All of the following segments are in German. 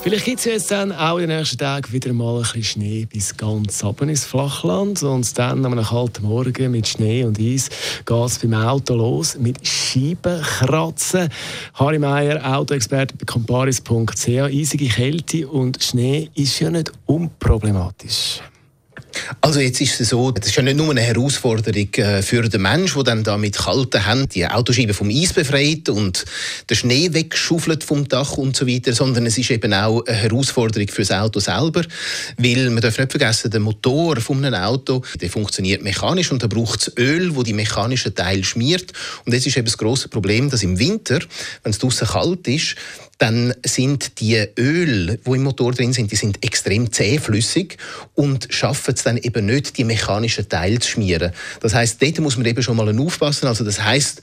Vielleicht gibt es jetzt dann auch in den nächsten Tagen wieder mal ein bisschen Schnee bis ganz oben ins Flachland. Und dann am kalten Morgen mit Schnee und Eis geht es beim Auto los mit Scheibenkratzen. Harry Meier, Autoexperte bei comparis.ch. Eisige Kälte und Schnee ist ja nicht unproblematisch. Also jetzt ist es so, das ist ja nicht nur eine Herausforderung äh, für den Mensch, der dann da mit kalten Händen die Autoscheibe vom Eis befreit und den Schnee wegschaufelt vom Dach und so weiter, sondern es ist eben auch eine Herausforderung für das Auto selber, weil man darf nicht vergessen, der Motor von einem Auto, der funktioniert mechanisch und da braucht es Öl, wo die mechanischen Teile schmiert. Und das ist eben das große Problem, dass im Winter, wenn es draußen kalt ist, dann sind die Öl, wo im Motor drin sind, die sind extrem zähflüssig und schaffen es dann eben nicht, die mechanischen Teile zu schmieren. Das heißt, dort muss man eben schon mal aufpassen. Also das heißt,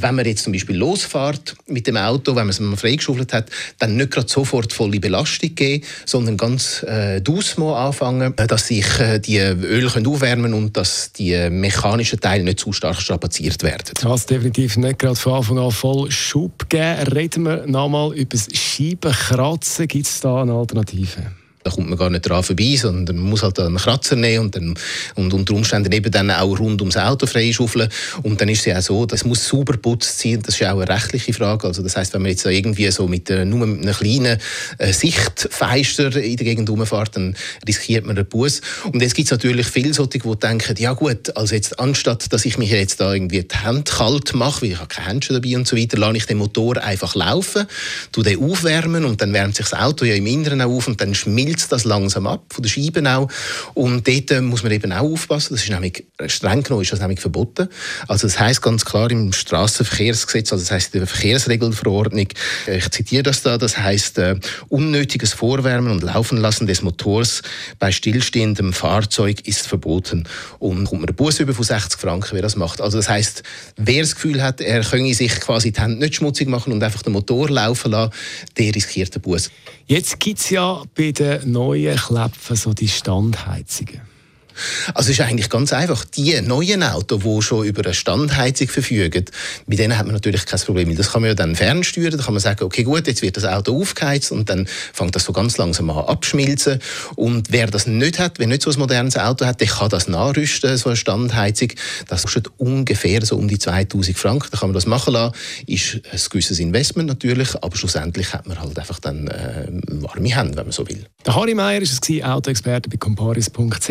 wenn man jetzt zum Beispiel losfährt mit dem Auto, wenn man es mal freigeschaufelt hat, dann nicht gerade sofort volle Belastung geben, sondern ganz äh, mal anfangen, äh, dass sich äh, die Öl können aufwärmen und dass die mechanischen Teile nicht zu stark strapaziert werden. Das definitiv nicht gerade von Anfang an voll Schub geben. Reden wir nochmal über das Scheibenkratzen. Gibt es da eine Alternative? Da kommt man gar nicht dran vorbei, sondern man muss halt einen Kratzer nehmen und, dann, und unter Umständen eben dann auch rund ums Auto freischaufeln. Und dann ist es ja auch so, das muss sauber putzt sein. Das ist ja auch eine rechtliche Frage. Also das heißt, wenn man jetzt irgendwie so mit äh, nur mit einem kleinen äh, Sichtfeister in der Gegend rumfährt, dann riskiert man einen Bus. Und jetzt gibt es natürlich viele solche, die denken, ja gut, also jetzt anstatt, dass ich mich jetzt da irgendwie die Hände kalt mache, weil ich habe keine Handschuhe dabei und so weiter, lasse ich den Motor einfach laufen, tu den aufwärmen und dann wärmt sich das Auto ja im Inneren auf und dann schmilzt schmilzt das langsam ab, von der Scheibe auch. Und dort äh, muss man eben auch aufpassen. Das ist nämlich, streng genommen ist das nämlich verboten. Also das heißt ganz klar im Straßenverkehrsgesetz, also das heißt in der Verkehrsregelverordnung, äh, ich zitiere das da, das heißt äh, unnötiges Vorwärmen und Laufen lassen des Motors bei stillstehendem Fahrzeug ist verboten. Und kommt man einen Bus über von 60 Franken, wer das macht. Also das heißt, wer das Gefühl hat, er könne sich quasi die Hände nicht schmutzig machen und einfach den Motor laufen lassen, der riskiert den Bus. Jetzt gibt es ja bei den neuen Kläpfen so die Standheizungen. Also es ist eigentlich ganz einfach. Die neuen Autos, die schon über eine Standheizung verfügen, mit denen hat man natürlich kein Problem. Das kann man ja dann fernsteuern. Da kann man sagen, okay, gut, jetzt wird das Auto aufgeheizt und dann fängt das so ganz langsam an abschmilzen. Und wer das nicht hat, wer nicht so ein modernes Auto hat, der kann das nachrüsten, so eine Standheizung. Das kostet ungefähr so um die 2000 Franken. Da kann man das machen lassen. Ist ein gewisses Investment natürlich, aber schlussendlich hat man halt einfach dann äh, warme Hände, wenn man so will. Der Harry Meier ist es, Autoexperte bei comparis.ch.